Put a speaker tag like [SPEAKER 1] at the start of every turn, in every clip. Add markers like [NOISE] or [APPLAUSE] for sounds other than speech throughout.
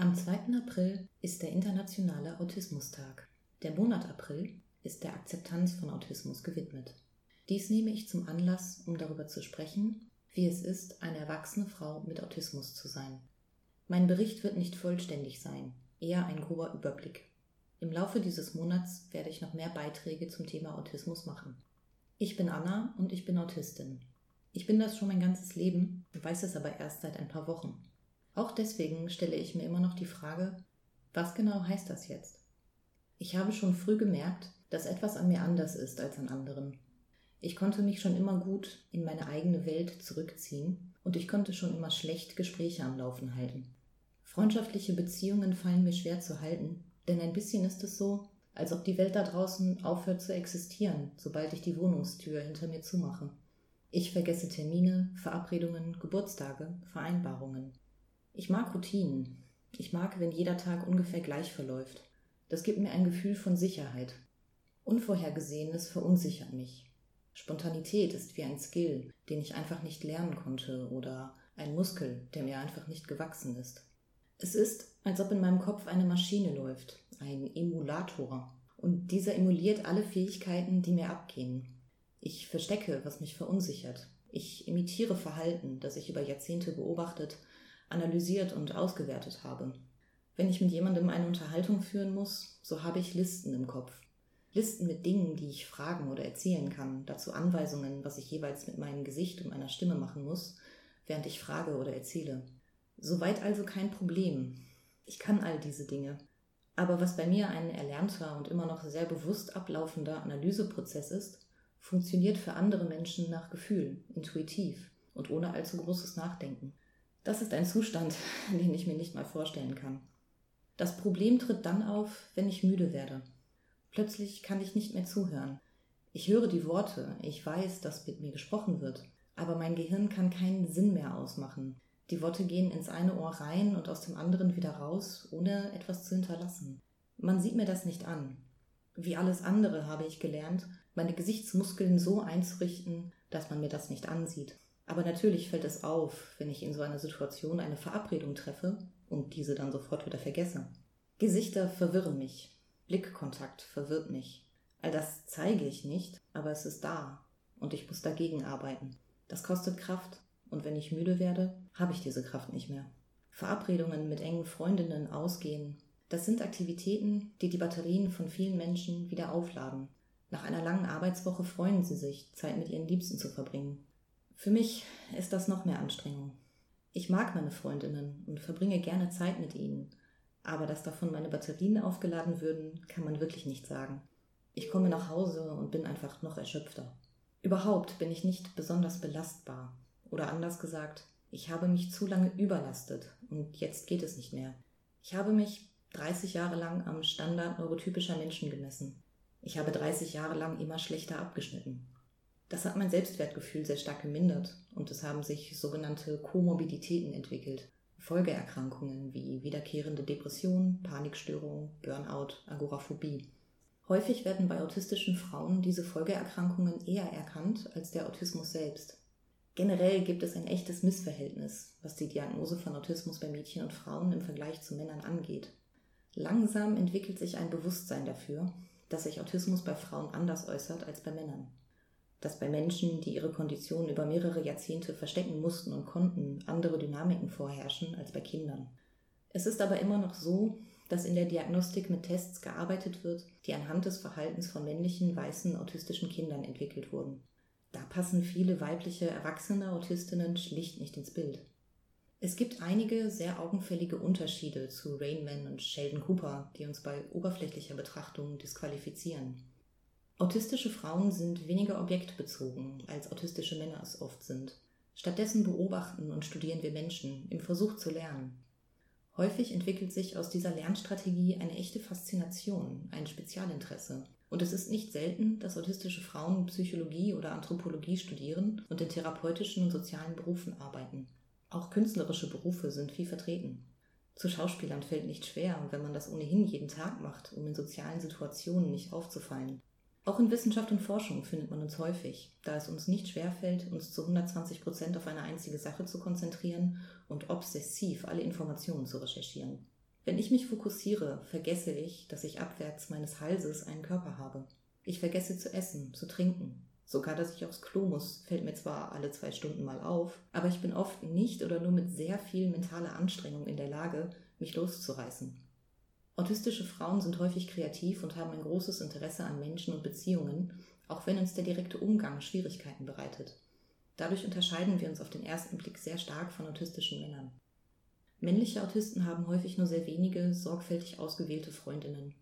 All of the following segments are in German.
[SPEAKER 1] Am 2. April ist der internationale Autismustag. Der Monat April ist der Akzeptanz von Autismus gewidmet. Dies nehme ich zum Anlass, um darüber zu sprechen, wie es ist, eine erwachsene Frau mit Autismus zu sein. Mein Bericht wird nicht vollständig sein, eher ein grober Überblick. Im Laufe dieses Monats werde ich noch mehr Beiträge zum Thema Autismus machen. Ich bin Anna und ich bin Autistin. Ich bin das schon mein ganzes Leben, weiß es aber erst seit ein paar Wochen. Auch deswegen stelle ich mir immer noch die Frage, was genau heißt das jetzt? Ich habe schon früh gemerkt, dass etwas an mir anders ist als an anderen. Ich konnte mich schon immer gut in meine eigene Welt zurückziehen und ich konnte schon immer schlecht Gespräche am Laufen halten. Freundschaftliche Beziehungen fallen mir schwer zu halten, denn ein bisschen ist es so, als ob die Welt da draußen aufhört zu existieren, sobald ich die Wohnungstür hinter mir zumache. Ich vergesse Termine, Verabredungen, Geburtstage, Vereinbarungen. Ich mag Routinen. Ich mag, wenn jeder Tag ungefähr gleich verläuft. Das gibt mir ein Gefühl von Sicherheit. Unvorhergesehenes verunsichert mich. Spontanität ist wie ein Skill, den ich einfach nicht lernen konnte oder ein Muskel, der mir einfach nicht gewachsen ist. Es ist, als ob in meinem Kopf eine Maschine läuft, ein Emulator. Und dieser emuliert alle Fähigkeiten, die mir abgehen. Ich verstecke, was mich verunsichert. Ich imitiere Verhalten, das ich über Jahrzehnte beobachtet analysiert und ausgewertet habe. Wenn ich mit jemandem eine Unterhaltung führen muss, so habe ich Listen im Kopf. Listen mit Dingen, die ich fragen oder erzählen kann, dazu Anweisungen, was ich jeweils mit meinem Gesicht und meiner Stimme machen muss, während ich frage oder erzähle. Soweit also kein Problem. Ich kann all diese Dinge. Aber was bei mir ein erlernter und immer noch sehr bewusst ablaufender Analyseprozess ist, funktioniert für andere Menschen nach Gefühl, intuitiv und ohne allzu großes Nachdenken. Das ist ein Zustand, [LAUGHS] den ich mir nicht mal vorstellen kann. Das Problem tritt dann auf, wenn ich müde werde. Plötzlich kann ich nicht mehr zuhören. Ich höre die Worte, ich weiß, dass mit mir gesprochen wird, aber mein Gehirn kann keinen Sinn mehr ausmachen. Die Worte gehen ins eine Ohr rein und aus dem anderen wieder raus, ohne etwas zu hinterlassen. Man sieht mir das nicht an. Wie alles andere habe ich gelernt, meine Gesichtsmuskeln so einzurichten, dass man mir das nicht ansieht. Aber natürlich fällt es auf, wenn ich in so einer Situation eine Verabredung treffe und diese dann sofort wieder vergesse. Gesichter verwirren mich. Blickkontakt verwirrt mich. All das zeige ich nicht, aber es ist da und ich muss dagegen arbeiten. Das kostet Kraft und wenn ich müde werde, habe ich diese Kraft nicht mehr. Verabredungen mit engen Freundinnen ausgehen, das sind Aktivitäten, die die Batterien von vielen Menschen wieder aufladen. Nach einer langen Arbeitswoche freuen sie sich, Zeit mit ihren Liebsten zu verbringen. Für mich ist das noch mehr Anstrengung. Ich mag meine Freundinnen und verbringe gerne Zeit mit ihnen, aber dass davon meine Batterien aufgeladen würden, kann man wirklich nicht sagen. Ich komme nach Hause und bin einfach noch erschöpfter. Überhaupt bin ich nicht besonders belastbar. Oder anders gesagt, ich habe mich zu lange überlastet und jetzt geht es nicht mehr. Ich habe mich 30 Jahre lang am Standard neurotypischer Menschen gemessen. Ich habe 30 Jahre lang immer schlechter abgeschnitten. Das hat mein Selbstwertgefühl sehr stark gemindert und es haben sich sogenannte Komorbiditäten entwickelt. Folgeerkrankungen wie wiederkehrende Depression, Panikstörung, Burnout, Agoraphobie. Häufig werden bei autistischen Frauen diese Folgeerkrankungen eher erkannt als der Autismus selbst. Generell gibt es ein echtes Missverhältnis, was die Diagnose von Autismus bei Mädchen und Frauen im Vergleich zu Männern angeht. Langsam entwickelt sich ein Bewusstsein dafür, dass sich Autismus bei Frauen anders äußert als bei Männern dass bei Menschen, die ihre Kondition über mehrere Jahrzehnte verstecken mussten und konnten, andere Dynamiken vorherrschen als bei Kindern. Es ist aber immer noch so, dass in der Diagnostik mit Tests gearbeitet wird, die anhand des Verhaltens von männlichen, weißen, autistischen Kindern entwickelt wurden. Da passen viele weibliche, erwachsene Autistinnen schlicht nicht ins Bild. Es gibt einige sehr augenfällige Unterschiede zu Rainman und Sheldon Cooper, die uns bei oberflächlicher Betrachtung disqualifizieren. Autistische Frauen sind weniger objektbezogen, als autistische Männer es oft sind. Stattdessen beobachten und studieren wir Menschen im Versuch zu lernen. Häufig entwickelt sich aus dieser Lernstrategie eine echte Faszination, ein Spezialinteresse. Und es ist nicht selten, dass autistische Frauen Psychologie oder Anthropologie studieren und in therapeutischen und sozialen Berufen arbeiten. Auch künstlerische Berufe sind viel vertreten. Zu Schauspielern fällt nicht schwer, wenn man das ohnehin jeden Tag macht, um in sozialen Situationen nicht aufzufallen. Auch in Wissenschaft und Forschung findet man uns häufig, da es uns nicht schwerfällt, uns zu 120 Prozent auf eine einzige Sache zu konzentrieren und obsessiv alle Informationen zu recherchieren. Wenn ich mich fokussiere, vergesse ich, dass ich abwärts meines Halses einen Körper habe. Ich vergesse zu essen, zu trinken. Sogar, dass ich aufs Klo muss, fällt mir zwar alle zwei Stunden mal auf, aber ich bin oft nicht oder nur mit sehr viel mentaler Anstrengung in der Lage, mich loszureißen. Autistische Frauen sind häufig kreativ und haben ein großes Interesse an Menschen und Beziehungen, auch wenn uns der direkte Umgang Schwierigkeiten bereitet. Dadurch unterscheiden wir uns auf den ersten Blick sehr stark von autistischen Männern. Männliche Autisten haben häufig nur sehr wenige, sorgfältig ausgewählte Freundinnen.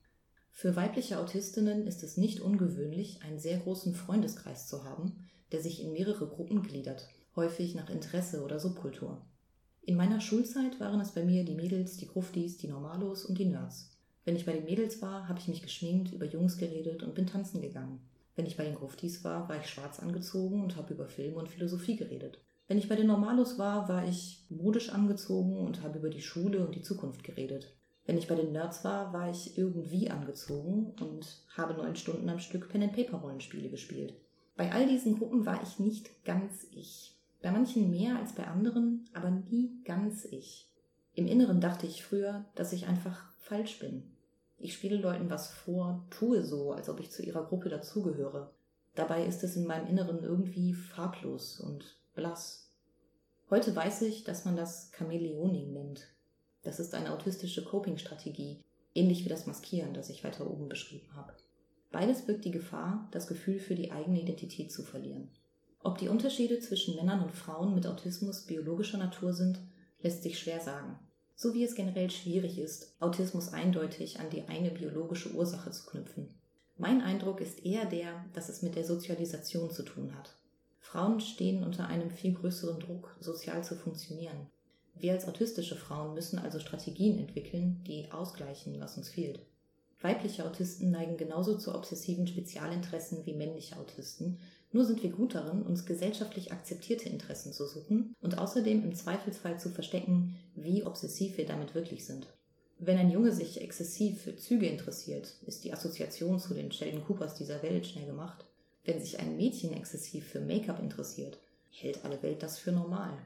[SPEAKER 1] Für weibliche Autistinnen ist es nicht ungewöhnlich, einen sehr großen Freundeskreis zu haben, der sich in mehrere Gruppen gliedert, häufig nach Interesse oder Subkultur. In meiner Schulzeit waren es bei mir die Mädels, die Gruftis, die Normalos und die Nerds. Wenn ich bei den Mädels war, habe ich mich geschminkt, über Jungs geredet und bin tanzen gegangen. Wenn ich bei den Gruftis war, war ich schwarz angezogen und habe über Filme und Philosophie geredet. Wenn ich bei den Normalos war, war ich modisch angezogen und habe über die Schule und die Zukunft geredet. Wenn ich bei den Nerds war, war ich irgendwie angezogen und habe neun Stunden am Stück Pen-and-Paper-Rollenspiele gespielt. Bei all diesen Gruppen war ich nicht ganz ich. Bei manchen mehr als bei anderen, aber nie ganz ich. Im Inneren dachte ich früher, dass ich einfach falsch bin. Ich spiele Leuten was vor, tue so, als ob ich zu ihrer Gruppe dazugehöre. Dabei ist es in meinem Inneren irgendwie farblos und blass. Heute weiß ich, dass man das Chameleoning nennt, das ist eine autistische Coping-Strategie, ähnlich wie das Maskieren, das ich weiter oben beschrieben habe. Beides birgt die Gefahr, das Gefühl für die eigene Identität zu verlieren. Ob die Unterschiede zwischen Männern und Frauen mit Autismus biologischer Natur sind, lässt sich schwer sagen. So wie es generell schwierig ist, Autismus eindeutig an die eine biologische Ursache zu knüpfen. Mein Eindruck ist eher der, dass es mit der Sozialisation zu tun hat. Frauen stehen unter einem viel größeren Druck, sozial zu funktionieren. Wir als autistische Frauen müssen also Strategien entwickeln, die ausgleichen, was uns fehlt. Weibliche Autisten neigen genauso zu obsessiven Spezialinteressen wie männliche Autisten, nur sind wir gut darin, uns gesellschaftlich akzeptierte Interessen zu suchen und außerdem im Zweifelsfall zu verstecken, wie obsessiv wir damit wirklich sind. Wenn ein Junge sich exzessiv für Züge interessiert, ist die Assoziation zu den Sheldon Coopers dieser Welt schnell gemacht. Wenn sich ein Mädchen exzessiv für Make-up interessiert, hält alle Welt das für normal.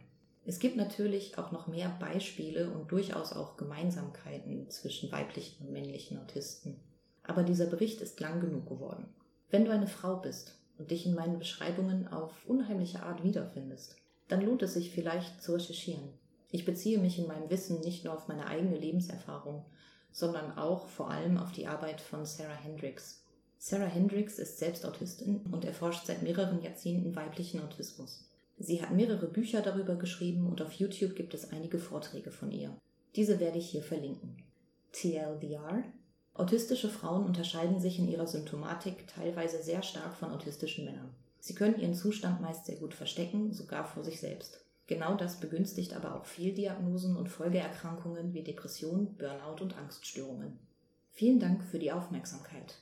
[SPEAKER 1] Es gibt natürlich auch noch mehr Beispiele und durchaus auch Gemeinsamkeiten zwischen weiblichen und männlichen Autisten. Aber dieser Bericht ist lang genug geworden. Wenn du eine Frau bist und dich in meinen Beschreibungen auf unheimliche Art wiederfindest, dann lohnt es sich vielleicht zu recherchieren. Ich beziehe mich in meinem Wissen nicht nur auf meine eigene Lebenserfahrung, sondern auch vor allem auf die Arbeit von Sarah Hendricks. Sarah Hendricks ist selbst Autistin und erforscht seit mehreren Jahrzehnten weiblichen Autismus. Sie hat mehrere Bücher darüber geschrieben und auf YouTube gibt es einige Vorträge von ihr. Diese werde ich hier verlinken. TLDR Autistische Frauen unterscheiden sich in ihrer Symptomatik teilweise sehr stark von autistischen Männern. Sie können ihren Zustand meist sehr gut verstecken, sogar vor sich selbst. Genau das begünstigt aber auch Fehldiagnosen und Folgeerkrankungen wie Depression, Burnout und Angststörungen. Vielen Dank für die Aufmerksamkeit.